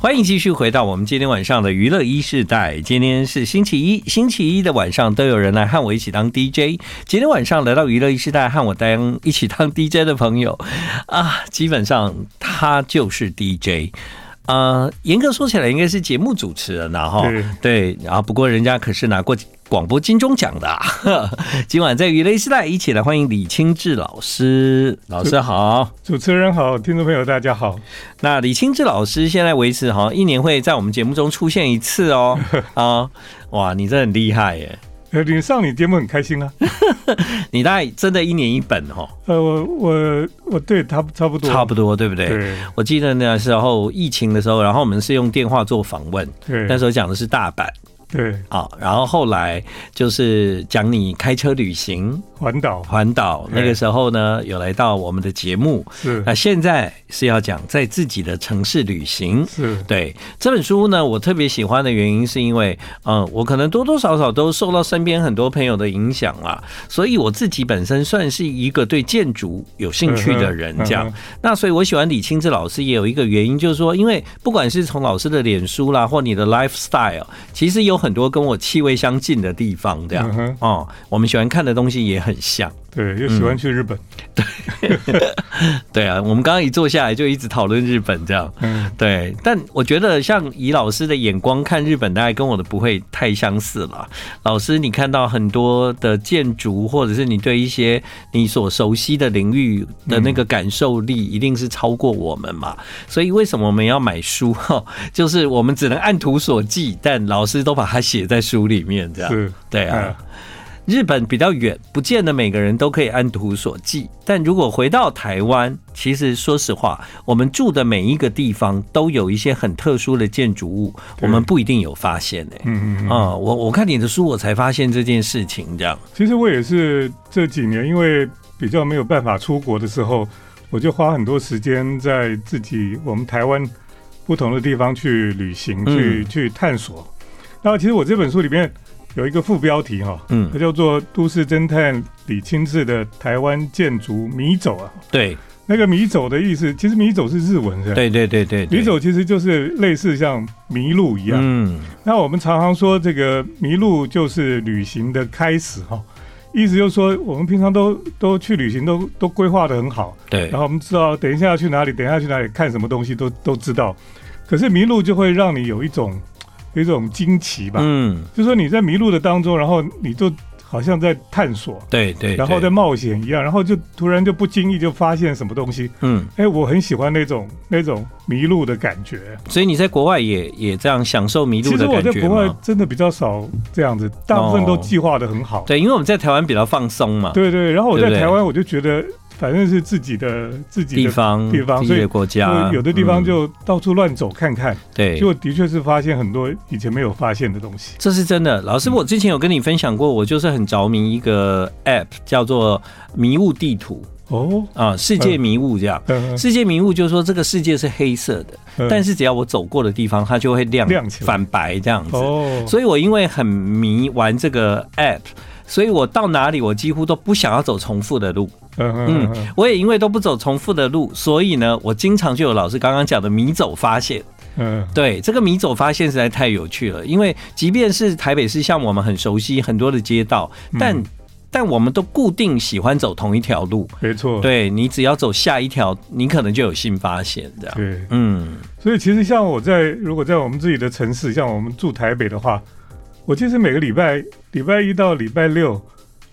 欢迎继续回到我们今天晚上的娱乐一世代。今天是星期一，星期一的晚上都有人来和我一起当 DJ。今天晚上来到娱乐一世代和我当一起当 DJ 的朋友啊，基本上他就是 DJ。呃，严格说起来，应该是节目主持人了哈。对，然后不过人家可是拿过。广播金钟奖的、啊，今晚在娱乐时代一起来欢迎李清志老师，老师好，主持人好，听众朋友大家好。那李清志老师现在维持好像一年会在我们节目中出现一次哦，啊，哇，你这很厉害耶！呃，你上你节目很开心啊，你大概真的一年一本哦。呃，我我我对他差不多，差不多对不对？对。我记得那时候疫情的时候，然后我们是用电话做访问，对，那时候讲的是大阪。对，好，然后后来就是讲你开车旅行环岛，环岛那个时候呢，有来到我们的节目，是。那现在是要讲在自己的城市旅行，是。对这本书呢，我特别喜欢的原因是因为，嗯，我可能多多少少都受到身边很多朋友的影响啊，所以我自己本身算是一个对建筑有兴趣的人，这样。那所以我喜欢李清志老师也有一个原因，就是说，因为不管是从老师的脸书啦，或你的 lifestyle，其实有。很多跟我气味相近的地方，这样、嗯、哦，我们喜欢看的东西也很像。对，又喜欢去日本。嗯、对，对啊，我们刚刚一坐下来就一直讨论日本，这样。嗯，对。但我觉得，像以老师的眼光看日本，大概跟我的不会太相似了。老师，你看到很多的建筑，或者是你对一些你所熟悉的领域的那个感受力，一定是超过我们嘛？所以，为什么我们要买书？哈，就是我们只能按图索骥，但老师都把它写在书里面，这样。对啊。日本比较远，不见得每个人都可以按图索骥。但如果回到台湾，其实说实话，我们住的每一个地方都有一些很特殊的建筑物，我们不一定有发现诶。嗯嗯啊，我我看你的书，我才发现这件事情。这样，其实我也是这几年，因为比较没有办法出国的时候，我就花很多时间在自己我们台湾不同的地方去旅行，去去探索。那其实我这本书里面。有一个副标题哈，嗯，它叫做《都市侦探李清志的台湾建筑迷走》啊。对，那个迷走的意思，其实迷走是日文，是吧？对对对对，迷走其实就是类似像迷路一样。嗯，那我们常常说这个迷路就是旅行的开始哈，意思就是说我们平常都都去旅行都都规划的很好，对，然后我们知道等一下要去哪里，等一下去哪里看什么东西都都知道，可是迷路就会让你有一种。有一种惊奇吧，嗯，就说你在迷路的当中，然后你就好像在探索，对对，然后在冒险一样，然后就突然就不经意就发现什么东西，嗯，哎，我很喜欢那种那种迷路的感觉。所以你在国外也也这样享受迷路的感觉吗？其实我在国外真的比较少这样子，大部分都计划的很好。对，因为我们在台湾比较放松嘛。对对，然后我在台湾我就觉得。反正是自己的自己的地方，地方，自己的国家，有的地方就到处乱走看看，对，就的确是发现很多以前没有发现的东西。这是真的，老师，我之前有跟你分享过，我就是很着迷一个 App，叫做迷雾地图。哦，啊，世界迷雾这样，世界迷雾就是说这个世界是黑色的，但是只要我走过的地方，它就会亮亮起来，反白这样子。哦，所以我因为很迷玩这个 App，所以我到哪里我几乎都不想要走重复的路。嗯，我也因为都不走重复的路，所以呢，我经常就有老师刚刚讲的迷走发现。嗯，对，这个迷走发现实在太有趣了，因为即便是台北市，像我们很熟悉很多的街道，但但我们都固定喜欢走同一条路。没错，对，你只要走下一条，你可能就有新发现，这样。对，嗯，所以其实像我在如果在我们自己的城市，像我们住台北的话，我其实每个礼拜礼拜一到礼拜六。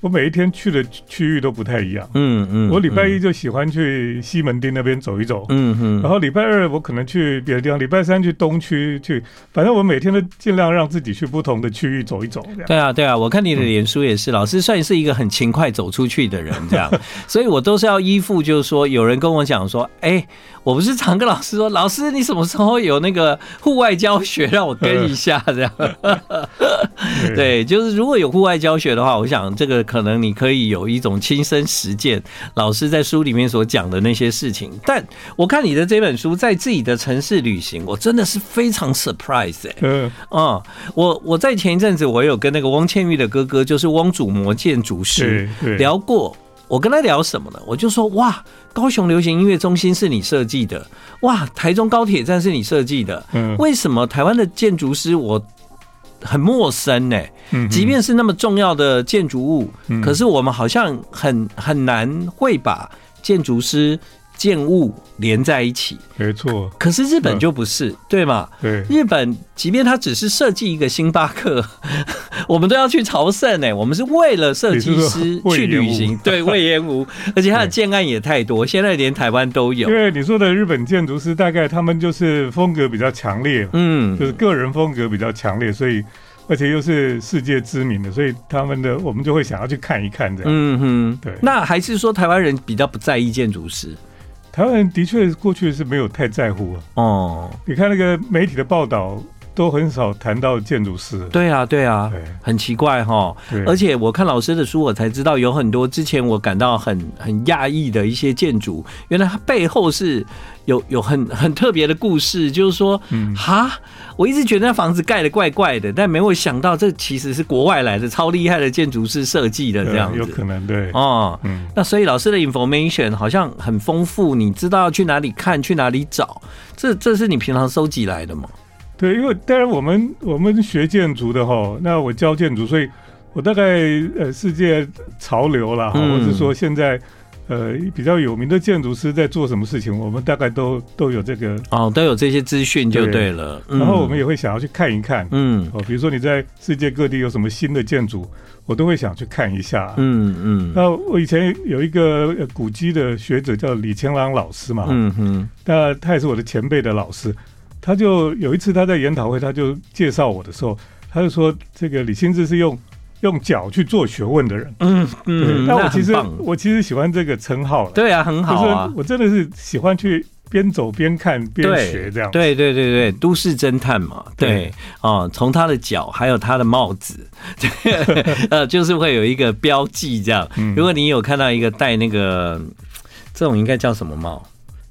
我每一天去的区域都不太一样。嗯嗯，我礼拜一就喜欢去西门町那边走一走。嗯嗯，然后礼拜二我可能去别的地方，礼拜三去东区去，反正我每天都尽量让自己去不同的区域走一走。对啊对啊，我看你的脸书也是，老师算是一个很勤快走出去的人，这样，所以我都是要依附，就是说有人跟我讲说，哎，我不是常跟老师说，老师你什么时候有那个户外教学让我跟一下这样。对，就是如果有户外教学的话，我想这个可能你可以有一种亲身实践老师在书里面所讲的那些事情。但我看你的这本书在自己的城市旅行，我真的是非常 surprise 哎、欸。嗯，啊，我我在前一阵子我有跟那个汪倩玉的哥哥，就是汪祖模建筑师聊过。我跟他聊什么呢？我就说哇，高雄流行音乐中心是你设计的，哇，台中高铁站是你设计的。嗯，为什么台湾的建筑师我？很陌生呢，即便是那么重要的建筑物，可是我们好像很很难会把建筑师建物连在一起。没错，可是日本就不是，对吗？对，日本即便他只是设计一个星巴克，我们都要去朝圣呢。我们是为了设计师去旅行，对，魏延吾，而且他的建案也太多，现在连台湾都有。因为你说的日本建筑师，大概他们就是风格比较强烈，嗯，就是个人风格比较强烈，所以。而且又是世界知名的，所以他们的我们就会想要去看一看这样。嗯哼，对。那还是说台湾人比较不在意建筑师？台湾人的确过去是没有太在乎啊。哦，你看那个媒体的报道。都很少谈到建筑师。对啊，对啊，对，很奇怪哈。而且我看老师的书，我才知道有很多之前我感到很很讶异的一些建筑，原来它背后是有有很很特别的故事。就是说，嗯，哈，我一直觉得那房子盖的怪怪的，但没有想到这其实是国外来的超厉害的建筑师设计的这样子。有可能对哦，嗯。那所以老师的 information 好像很丰富，你知道要去哪里看，去哪里找，这这是你平常收集来的吗？对，因为当然我们我们学建筑的哈，那我教建筑，所以我大概呃世界潮流啦，或者是说现在呃比较有名的建筑师在做什么事情，我们大概都都有这个哦，都有这些资讯就对了。然后我们也会想要去看一看，嗯，哦，比如说你在世界各地有什么新的建筑，我都会想去看一下，嗯嗯。那我以前有一个古迹的学者叫李乾朗老师嘛，嗯哼，那他也是我的前辈的老师。他就有一次他在研讨会，他就介绍我的时候，他就说：“这个李清志是用用脚去做学问的人。”嗯嗯，那我其实我其实喜欢这个称号了。对啊，很好啊。我真的是喜欢去边走边看边学这样。对对对对，都市侦探嘛。对哦，从他的脚还有他的帽子，呃，就是会有一个标记这样。如果你有看到一个戴那个这种应该叫什么帽？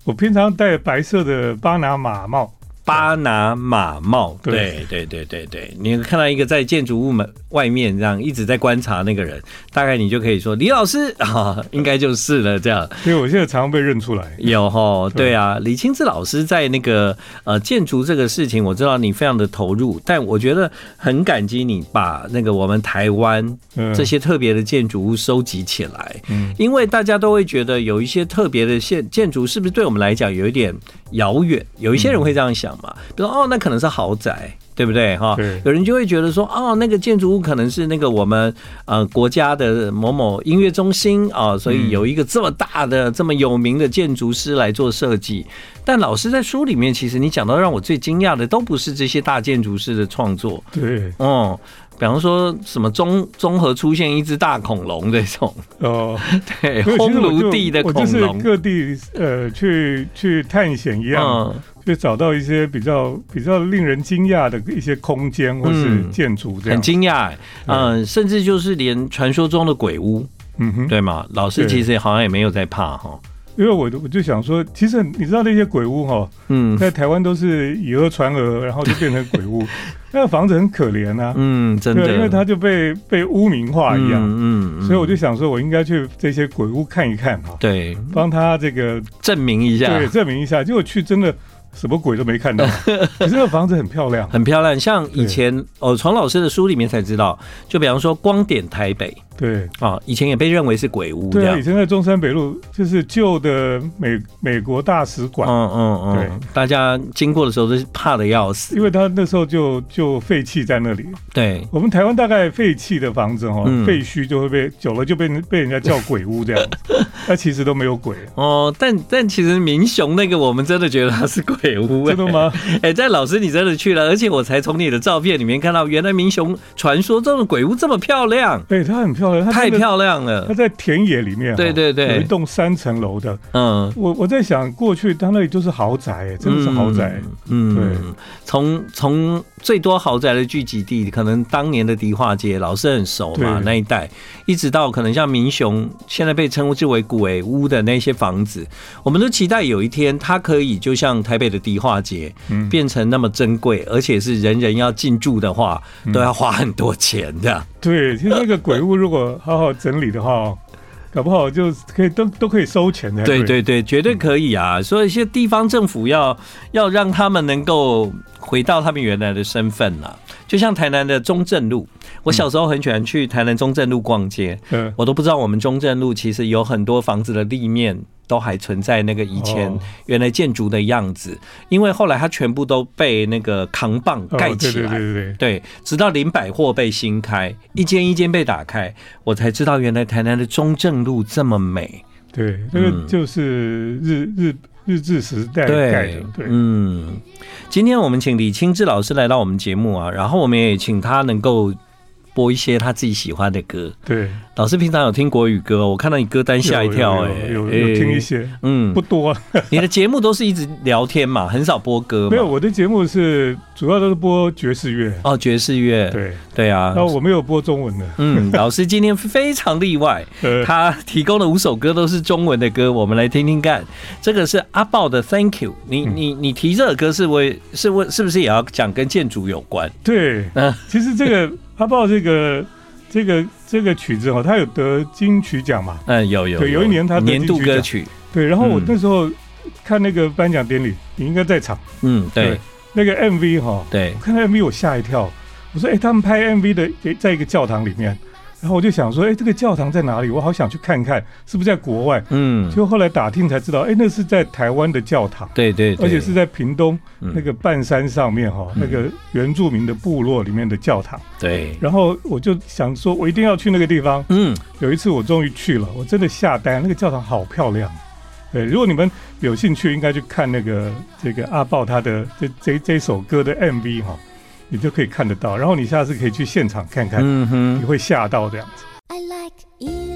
我平常戴白色的巴拿马帽。巴拿马帽，对对对对对，你看到一个在建筑物门外面这样一直在观察那个人，大概你就可以说李老师啊，应该就是了这样。因为我现在常常被认出来。有哈，对啊，李清志老师在那个呃建筑这个事情，我知道你非常的投入，但我觉得很感激你把那个我们台湾这些特别的建筑物收集起来，嗯，因为大家都会觉得有一些特别的建建筑是不是对我们来讲有一点遥远？有一些人会这样想。嘛，比如说哦，那可能是豪宅，对不对哈？对，有人就会觉得说，哦，那个建筑物可能是那个我们呃国家的某某音乐中心啊，所以有一个这么大的、这么有名的建筑师来做设计。但老师在书里面，其实你讲到让我最惊讶的，都不是这些大建筑师的创作。对，哦、嗯，比方说什么综综合出现一只大恐龙这种哦，对，烘炉地的恐龙，就是各地呃去去探险一样。嗯就找到一些比较比较令人惊讶的一些空间或是建筑，很惊讶，嗯，甚至就是连传说中的鬼屋，嗯哼，对吗？老师其实好像也没有在怕哈，因为我我就想说，其实你知道那些鬼屋哈，嗯，在台湾都是以讹传讹，然后就变成鬼屋，那个房子很可怜啊，嗯，真的，因为它就被被污名化一样，嗯，嗯，所以我就想说，我应该去这些鬼屋看一看哈，对，帮他这个证明一下，对，证明一下，结果去真的。什么鬼都没看到，可是那个房子很漂亮，很漂亮。像以前哦，从老师的书里面才知道，就比方说光点台北，对啊，以前也被认为是鬼屋。对啊，以前在中山北路就是旧的美美国大使馆。嗯嗯嗯，对，大家经过的时候都是怕的要死，因为他那时候就就废弃在那里。对，我们台湾大概废弃的房子哈，废墟就会被久了就被被人家叫鬼屋这样子，那其实都没有鬼哦。但但其实民雄那个我们真的觉得它是鬼屋，真的吗？哎，在老师你真的去了，而且我才从你的照片里面看到，原来民雄传说中的鬼屋这么漂亮。对，它很漂亮，太漂亮了。它在田野里面，对对对，有一栋三层楼的。嗯，我我在想，过去它那里就是豪宅，真的是豪宅。嗯，对，从从最多豪宅的聚集地，可能当年的迪化街，老是很熟嘛，那一带，一直到可能像民雄，现在被称之为鬼屋的那些房子，我们都期待有一天它可以就像台北的迪化街，变成那么珍贵，而且是人人要进驻的话，都要花很多钱的。对，其实那个鬼屋如果好好整理的话，搞不好就可以都都可以收钱的。对对对，绝对可以啊！所以，一些地方政府要要让他们能够回到他们原来的身份了。就像台南的中正路，我小时候很喜欢去台南中正路逛街，嗯，我都不知道我们中正路其实有很多房子的立面。都还存在那个以前原来建筑的样子，因为后来它全部都被那个扛棒盖起来，对对对对，直到林百货被新开，一间一间被打开，我才知道原来台南的中正路这么美。对，那个就是日日日治时代盖的。对，嗯，今天我们请李清志老师来到我们节目啊，然后我们也请他能够播一些他自己喜欢的歌。对。老师平常有听国语歌，我看到你歌单吓一跳，哎，有有听一些，嗯，不多。你的节目都是一直聊天嘛，很少播歌。没有，我的节目是主要都是播爵士乐。哦，爵士乐，对对啊。那我没有播中文的。嗯，老师今天非常例外，他提供的五首歌都是中文的歌，我们来听听看。这个是阿豹的《Thank You》，你你你提这首歌是为是为是不是也要讲跟建筑有关？对，嗯，其实这个阿爆这个。这个这个曲子哦，他有得金曲奖嘛？嗯，有有。对，有一年他得年度歌曲。对，然后我那时候看那个颁奖典礼，你应该在场。嗯，对。那个 MV 哈，对，我看 MV 我吓一跳，我说哎，他们拍 MV 的在一个教堂里面。然后我就想说，哎，这个教堂在哪里？我好想去看看，是不是在国外？嗯，就后来打听才知道，哎，那是在台湾的教堂。对对，而且是在屏东那个半山上面哈，那个原住民的部落里面的教堂。对。然后我就想说，我一定要去那个地方。嗯。有一次我终于去了，我真的吓呆，那个教堂好漂亮。对，如果你们有兴趣，应该去看那个这个阿豹他的这这这首歌的 MV 哈。你就可以看得到，然后你下次可以去现场看看，嗯哼，你会吓到这样子。I like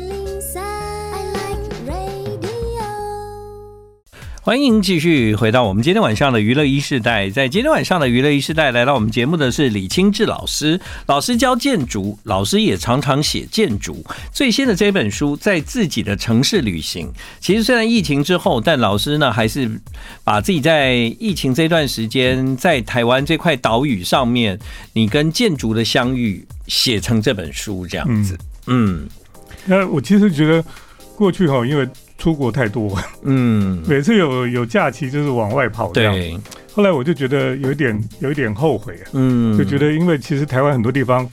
欢迎继续回到我们今天晚上的娱乐一世代。在今天晚上的娱乐一世代，来到我们节目的是李清志老师。老师教建筑，老师也常常写建筑。最新的这本书《在自己的城市旅行》，其实虽然疫情之后，但老师呢还是把自己在疫情这段时间在台湾这块岛屿上面，你跟建筑的相遇，写成这本书这样子。嗯，那我其实觉得过去哈，因为。出国太多，嗯，每次有有假期就是往外跑这样。对，后来我就觉得有一点有一点后悔啊，嗯，就觉得因为其实台湾很多地方，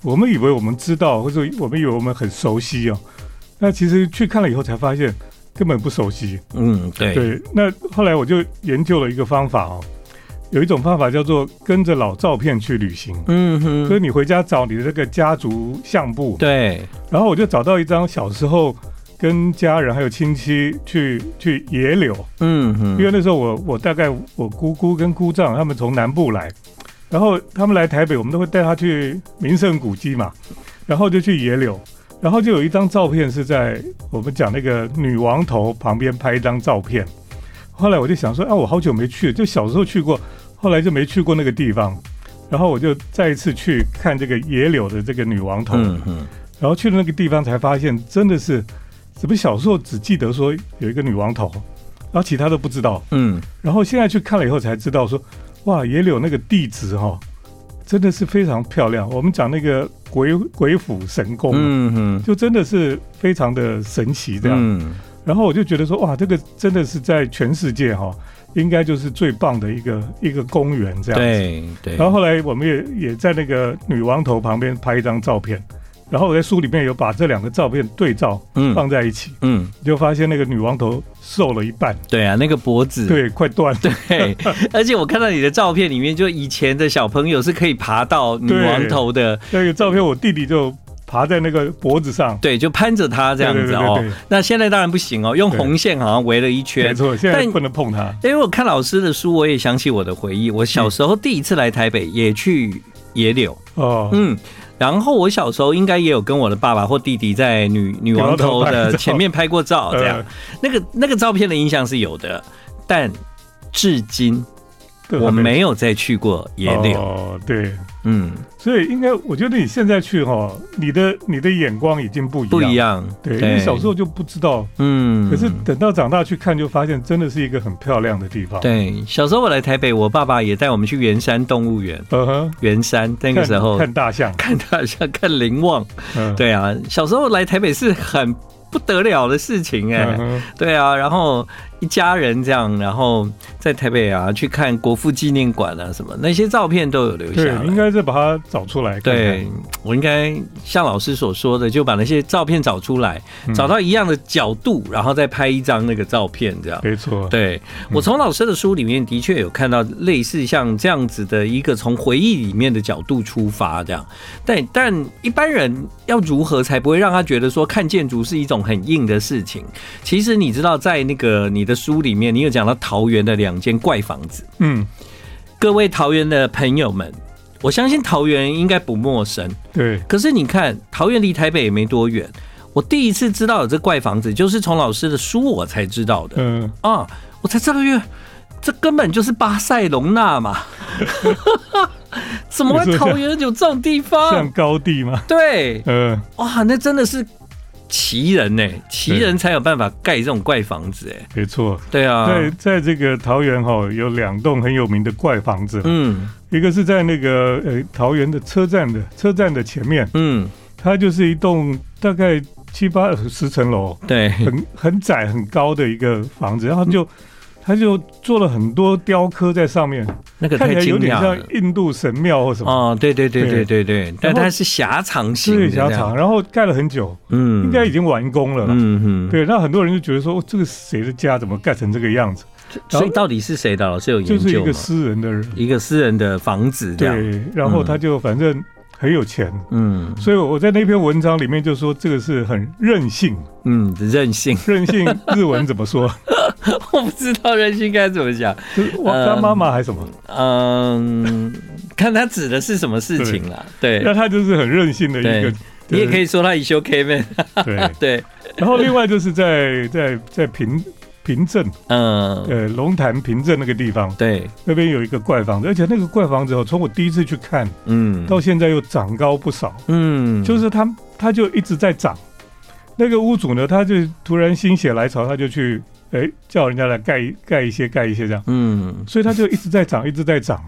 我们以为我们知道，或者我们以为我们很熟悉哦，那其实去看了以后才发现根本不熟悉。嗯，对对。那后来我就研究了一个方法哦，有一种方法叫做跟着老照片去旅行。嗯哼，所以你回家找你的这个家族相簿，对，然后我就找到一张小时候。跟家人还有亲戚去去野柳，嗯哼，因为那时候我我大概我姑姑跟姑丈他们从南部来，然后他们来台北，我们都会带他去名胜古迹嘛，然后就去野柳，然后就有一张照片是在我们讲那个女王头旁边拍一张照片，后来我就想说啊，我好久没去了，就小时候去过，后来就没去过那个地方，然后我就再一次去看这个野柳的这个女王头，嗯嗯，然后去了那个地方才发现真的是。怎么小时候只记得说有一个女王头，然后其他都不知道。嗯，然后现在去看了以后才知道说，哇，野柳那个地址哈，真的是非常漂亮。我们讲那个鬼鬼斧神工，嗯哼，就真的是非常的神奇这样。嗯，然后我就觉得说，哇，这个真的是在全世界哈，应该就是最棒的一个一个公园这样子。对对。然后后来我们也也在那个女王头旁边拍一张照片。然后我在书里面有把这两个照片对照，嗯放在一起，嗯，嗯就发现那个女王头瘦了一半。对啊，那个脖子对快断。对，而且我看到你的照片里面，就以前的小朋友是可以爬到女王头的。那个照片，我弟弟就爬在那个脖子上，对，就攀着它这样子哦。那现在当然不行哦，用红线好像围了一圈。没错，现在不能碰它。因为我看老师的书，我也想起我的回忆。我小时候第一次来台北，也去野柳哦，嗯。然后我小时候应该也有跟我的爸爸或弟弟在女女王头的前面拍过照，这样，那个那个照片的印象是有的，但至今我没有再去过野柳。哦，对。嗯，所以应该，我觉得你现在去哈，你的你的眼光已经不一样，不一样，对，因为小时候就不知道，嗯，可是等到长大去看，就发现真的是一个很漂亮的地方。对，小时候我来台北，我爸爸也带我们去圆山动物园，嗯哼，圆山那个时候。看大象，看大象，看灵旺，对啊，小时候来台北是很不得了的事情哎，对啊，然后。一家人这样，然后在台北啊去看国父纪念馆啊什么，那些照片都有留下来。对，应该是把它找出来看看。对，我应该像老师所说的，就把那些照片找出来，嗯、找到一样的角度，然后再拍一张那个照片，这样。没错。对，我从老师的书里面的确有看到类似像这样子的一个从回忆里面的角度出发这样。但但一般人要如何才不会让他觉得说看建筑是一种很硬的事情？其实你知道，在那个你。的书里面，你有讲到桃园的两间怪房子。嗯，各位桃园的朋友们，我相信桃园应该不陌生。对，可是你看，桃园离台北也没多远。我第一次知道有这怪房子，就是从老师的书我才知道的。嗯啊，我才知道，月这根本就是巴塞隆纳嘛。怎么会桃园有这种地方？像高地吗？对，嗯，哇，那真的是。奇人呢？奇人才有办法盖这种怪房子哎，没错，对啊，在在这个桃园哈，有两栋很有名的怪房子，嗯，一个是在那个呃桃园的车站的车站的前面，嗯，它就是一栋大概七八十层楼，对，很很窄很高的一个房子，然后就。他就做了很多雕刻在上面，那个太看起来有点像印度神庙或什么。哦，对对对对对对，但它是狭长型，对狭长，然后盖了很久，嗯，应该已经完工了，嗯嗯，对，那很多人就觉得说，这个谁的家怎么盖成这个样子？所以到底是谁的？老师有研究吗？就是一个私人的人，一个私人的房子，对，然后他就反正。很有钱，嗯，所以我在那篇文章里面就说这个是很任性，嗯，任性，任性，日文怎么说？我不知道任性该怎么讲，我他妈妈还是什么？嗯，看他指的是什么事情啦。对，那他就是很任性的一个，你也可以说他以修 K 呗，对对。然后另外就是在在在平。平镇，嗯，呃，龙潭平镇那个地方，对，那边有一个怪房子，而且那个怪房子哦，从我第一次去看，嗯，到现在又长高不少，嗯，就是他他就一直在长。那个屋主呢，他就突然心血来潮，他就去，哎、欸，叫人家来盖盖一些盖一些这样，嗯，所以它就一直在长，一直在长。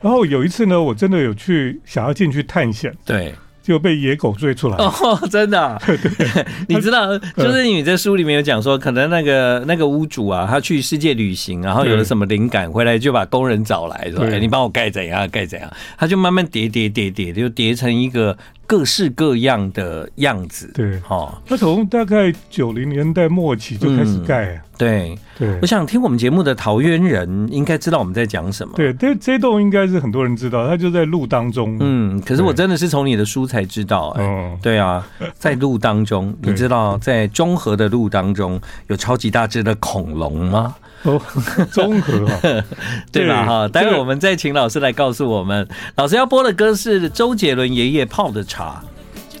然后有一次呢，我真的有去想要进去探险，对。就被野狗追出来哦，真的、啊。对，你知道，就是你在书里面有讲说，可能那个那个屋主啊，他去世界旅行，然后有了什么灵感，回来就把工人找来，说：“哎，你帮我盖怎样，盖怎样。”他就慢慢叠叠叠叠，就叠成一个。各式各样的样子，对，哈，他从大概九零年代末期就开始盖，对，对，我想听我们节目的桃园人应该知道我们在讲什么，对，这这栋应该是很多人知道，它就在路当中，嗯，可是我真的是从你的书才知道，哎，对啊，在路当中，你知道在中和的路当中有超级大只的恐龙吗？哦，中和 对吧？哈，待会我们再请老师来告诉我们。老师要播的歌是周杰伦爷爷泡的茶。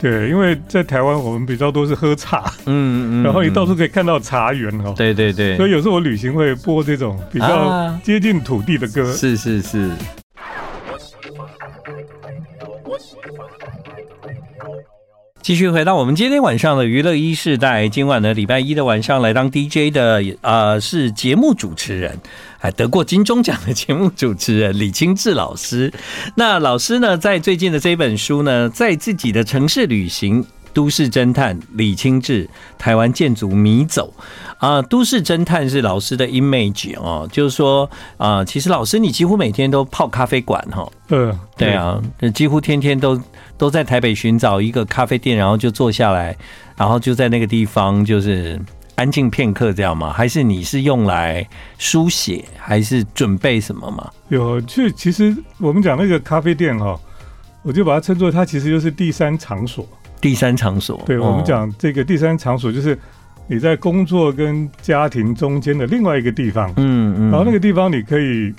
对，因为在台湾我们比较多是喝茶，嗯嗯，然后你到处可以看到茶园哦。对对对，所以有时候我旅行会播这种比较接近土地的歌。是是是。继续回到我们今天晚上的娱乐一世代，今晚的礼拜一的晚上来当 DJ 的，呃，是节目主持人，还得过金钟奖的节目主持人李清志老师。那老师呢，在最近的这一本书呢，在自己的城市旅行都市侦探李清志，台湾建筑迷走啊！都市侦探是老师的 image 哦，就是说啊，其实老师你几乎每天都泡咖啡馆哈。嗯，对啊，几乎天天都都在台北寻找一个咖啡店，然后就坐下来，然后就在那个地方就是安静片刻，这样吗？还是你是用来书写，还是准备什么吗？有，就其实我们讲那个咖啡店哈，我就把它称作它其实就是第三场所。第三场所，对，我们讲这个第三场所，就是你在工作跟家庭中间的另外一个地方，嗯嗯，然后那个地方你可以，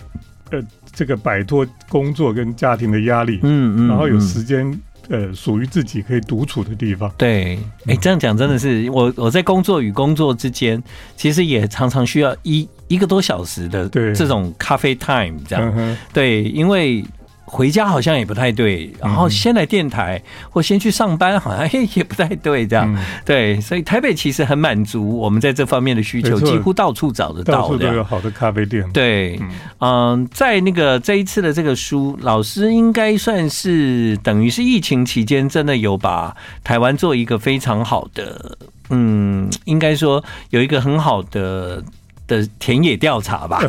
呃，这个摆脱工作跟家庭的压力，嗯嗯，然后有时间，呃，属于自己可以独处的地方。对，哎，这样讲真的是，我我在工作与工作之间，其实也常常需要一一个多小时的这种咖啡 time，这样，对，因为。回家好像也不太对，然后先来电台或先去上班，好像也不太对，这样。对，所以台北其实很满足我们在这方面的需求，几乎到处找得到，到处都有好的咖啡店。对，嗯，在那个这一次的这个书，老师应该算是等于是疫情期间真的有把台湾做一个非常好的，嗯，应该说有一个很好的的田野调查吧，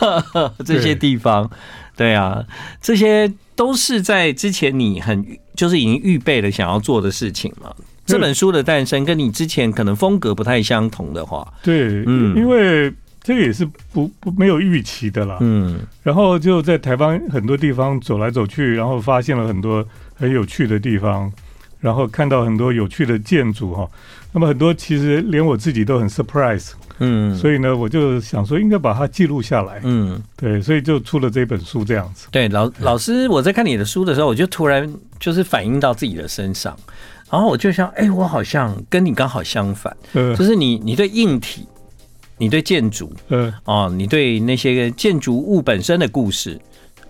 这些地方。对啊，这些都是在之前你很就是已经预备了想要做的事情嘛。这本书的诞生跟你之前可能风格不太相同的话，对，嗯，因为这个也是不不没有预期的啦，嗯，然后就在台湾很多地方走来走去，然后发现了很多很有趣的地方，然后看到很多有趣的建筑哈。那么很多其实连我自己都很 surprise。嗯，所以呢，我就想说应该把它记录下来。嗯，对，所以就出了这本书这样子。对，老老师，我在看你的书的时候，我就突然就是反映到自己的身上，然后我就想，哎、欸，我好像跟你刚好相反，嗯，就是你你对硬体，你对建筑，嗯，哦，你对那些建筑物本身的故事，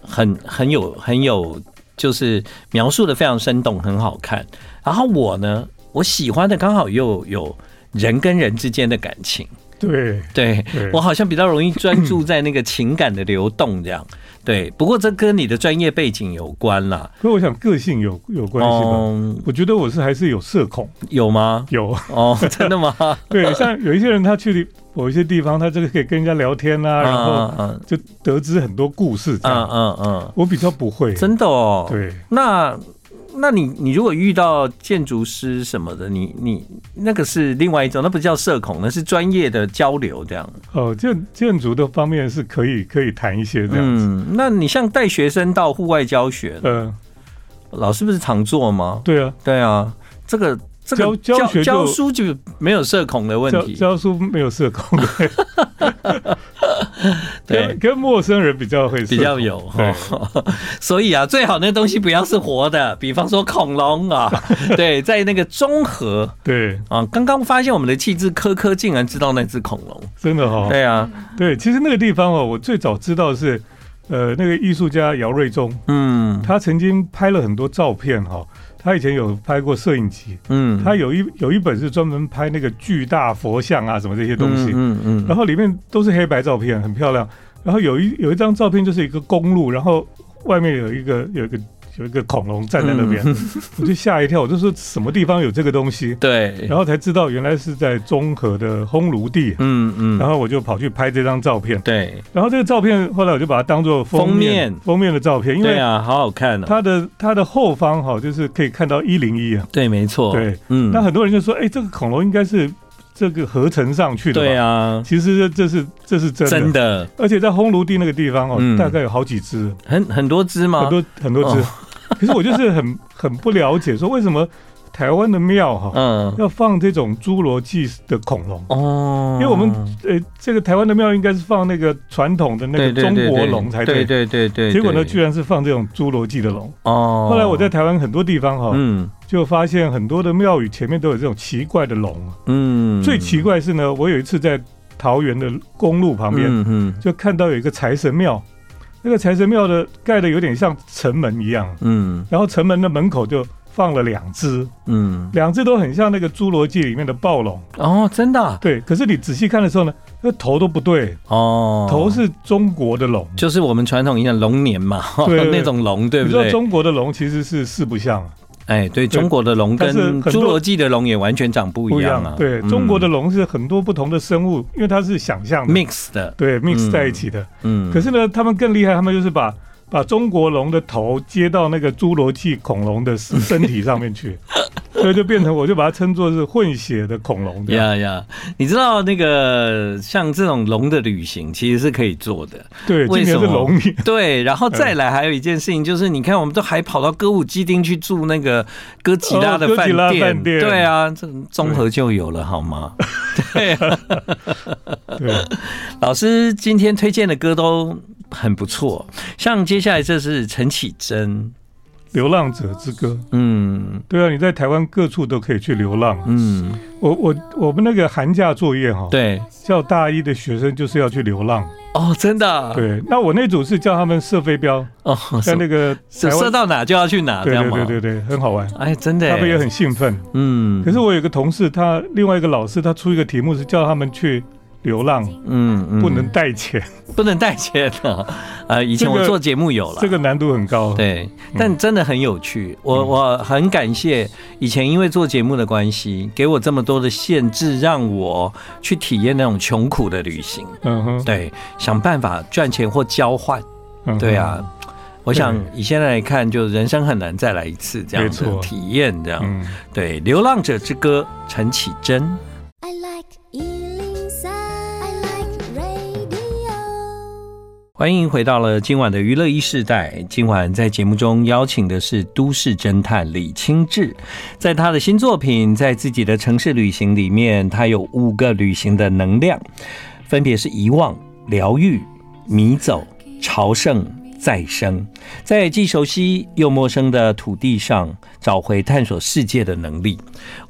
很很有很有，就是描述的非常生动，很好看。然后我呢，我喜欢的刚好又有人跟人之间的感情。对对，我好像比较容易专注在那个情感的流动这样。对，不过这跟你的专业背景有关啦。所以我想个性有有关系吧。嗯，我觉得我是还是有社恐。有吗？有哦，真的吗？对，像有一些人他去某一些地方，他这个可以跟人家聊天啊，然后就得知很多故事这样。嗯嗯嗯，我比较不会。真的哦。对，那。那你你如果遇到建筑师什么的，你你那个是另外一种，那不叫社恐，那是专业的交流这样。哦，建建筑的方面是可以可以谈一些这样子。嗯，那你像带学生到户外教学，嗯，老师不是常做吗？对啊，对啊，这个。教教学教书就没有社恐的问题，教书没有社恐 的，对，跟陌生人比较会比较有，所以啊，最好那东西不要是活的，比方说恐龙啊，对，在那个中和，对。啊，刚刚发现我们的气质科科竟然知道那只恐龙，真的哈，对啊，对，其实那个地方哦，我最早知道是呃那个艺术家姚瑞忠，嗯，他曾经拍了很多照片哈。他以前有拍过摄影集，嗯，他有一有一本是专门拍那个巨大佛像啊什么这些东西，嗯嗯，然后里面都是黑白照片，很漂亮。然后有一有一张照片就是一个公路，然后外面有一个有一个。有一个恐龙站在那边，嗯、我就吓一跳，我就说什么地方有这个东西？对，然后才知道原来是在中和的烘炉地。嗯嗯，然后我就跑去拍这张照片。对，然后这个照片后来我就把它当做封面封面的照片，因为啊，好好看哦。它的它的后方哈，就是可以看到一零一啊。对，没错。对，嗯。那很多人就说，哎，这个恐龙应该是。这个合成上去的，对啊，其实这这是这是真的，真的，而且在烘炉地那个地方哦，嗯、大概有好几只，很很多只吗？很多很多只，哦、可是我就是很很不了解，说为什么台湾的庙哈，嗯，要放这种侏罗纪的恐龙。哦，因为我们呃，这个台湾的庙应该是放那个传统的那个中国龙才对，对对对，结果呢，居然是放这种侏罗纪的龙。哦。后来我在台湾很多地方哈，嗯。就发现很多的庙宇前面都有这种奇怪的龙，嗯，最奇怪是呢，我有一次在桃园的公路旁边，嗯嗯，就看到有一个财神庙，那个财神庙的盖的有点像城门一样，嗯，然后城门的门口就放了两只，嗯，两只都很像那个侏罗纪里面的暴龙，哦，真的，对，可是你仔细看的时候呢，那头都不对，哦，头是中国的龙，就是我们传统一样龙年嘛，对，那种龙，对不对？你知道中国的龙其实是四不像。哎，对，中国的龙跟侏罗纪的龙也完全长不一样啊。对，中国的龙是很多不同的生物，因为它是想象的 mix 的，对，mix 在一起的。嗯，可是呢，他们更厉害，他们就是把。把中国龙的头接到那个侏罗纪恐龙的身体上面去，所以就变成我就把它称作是混血的恐龙。呀呀，你知道那个像这种龙的旅行其实是可以做的。对，为什么？龙年。对，然后再来还有一件事情就是，你看我们都还跑到歌舞伎町去住那个哥吉拉的饭店。哦、店对啊，这综合就有了好吗？对啊。对，老师今天推荐的歌都。很不错，像接下来这是陈绮贞《流浪者之歌》。嗯，对啊，你在台湾各处都可以去流浪。嗯，我我我们那个寒假作业哈，对，叫大一的学生就是要去流浪。哦，真的？对，那我那组是叫他们射飞镖。哦，在那个射到哪就要去哪？对对对对，很好玩。哎，真的，他们也很兴奋。嗯，可是我有个同事，他另外一个老师，他出一个题目是叫他们去。流浪，嗯，嗯，不能带钱，不能带钱的。呃，以前我做节目有了，这个难度很高，对，但真的很有趣。我我很感谢以前因为做节目的关系，给我这么多的限制，让我去体验那种穷苦的旅行。嗯哼，对，想办法赚钱或交换。对啊，我想以现在来看，就人生很难再来一次这样的体验。这样，对，《流浪者之歌》，陈绮贞。欢迎回到了今晚的娱乐一世代。今晚在节目中邀请的是都市侦探李清志，在他的新作品《在自己的城市旅行》里面，他有五个旅行的能量，分别是遗忘、疗愈、迷走、朝圣。再生，在既熟悉又陌生的土地上找回探索世界的能力。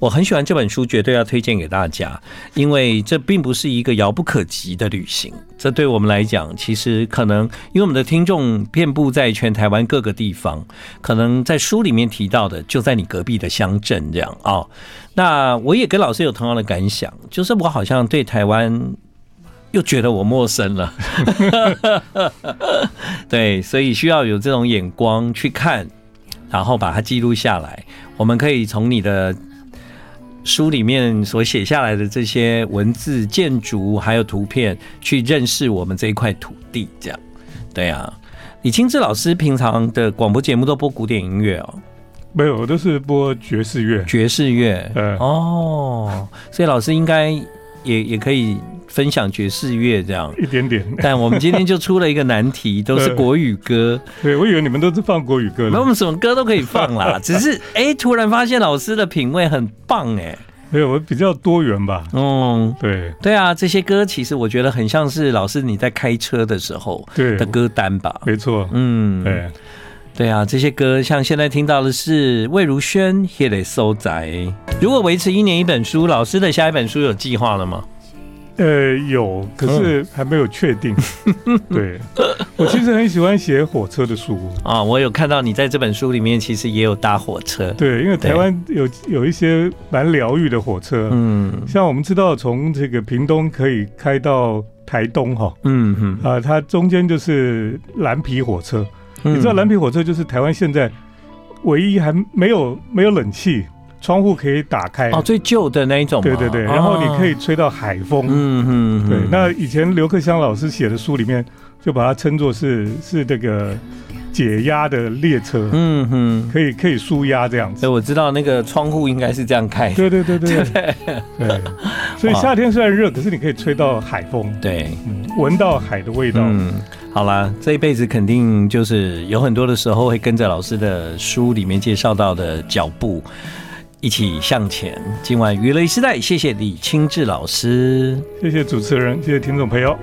我很喜欢这本书，绝对要推荐给大家，因为这并不是一个遥不可及的旅行。这对我们来讲，其实可能因为我们的听众遍布在全台湾各个地方，可能在书里面提到的就在你隔壁的乡镇这样啊、那我也跟老师有同样的感想，就是我好像对台湾。又觉得我陌生了，对，所以需要有这种眼光去看，然后把它记录下来。我们可以从你的书里面所写下来的这些文字、建筑还有图片，去认识我们这一块土地。这样，对啊。李清志老师平常的广播节目都播古典音乐哦？没有，我都是播爵士乐。爵士乐，嗯，哦，所以老师应该也也可以。分享爵士乐这样一点点，但我们今天就出了一个难题，都是 国语歌。对，我以为你们都是放国语歌，那我们什么歌都可以放啦。只是哎、欸，突然发现老师的品味很棒哎。没有，我比较多元吧。嗯，对对啊，这些歌其实我觉得很像是老师你在开车的时候的歌单吧。没错，嗯，对对啊，这些歌像现在听到的是魏如萱《黑的收仔》。如果维持一年一本书，老师的下一本书有计划了吗？呃，有，可是还没有确定。嗯、对，我其实很喜欢写火车的书啊。我有看到你在这本书里面，其实也有搭火车。对，因为台湾有有一些蛮疗愈的火车。嗯，像我们知道，从这个屏东可以开到台东哈。嗯嗯。啊，它中间就是蓝皮火车。嗯、你知道蓝皮火车就是台湾现在唯一还没有没有冷气。窗户可以打开哦，最旧的那一种。对对对，然后你可以吹到海风。嗯嗯，对。那以前刘克襄老师写的书里面，就把它称作是是这个解压的列车。嗯哼，可以可以舒压这样子。对我知道那个窗户应该是这样开。对对对对 对。对。所以夏天虽然热，可是你可以吹到海风。对，闻到海的味道。嗯，好啦，这一辈子肯定就是有很多的时候会跟着老师的书里面介绍到的脚步。一起向前。今晚娱乐时代，谢谢李清志老师，谢谢主持人，谢谢听众朋友。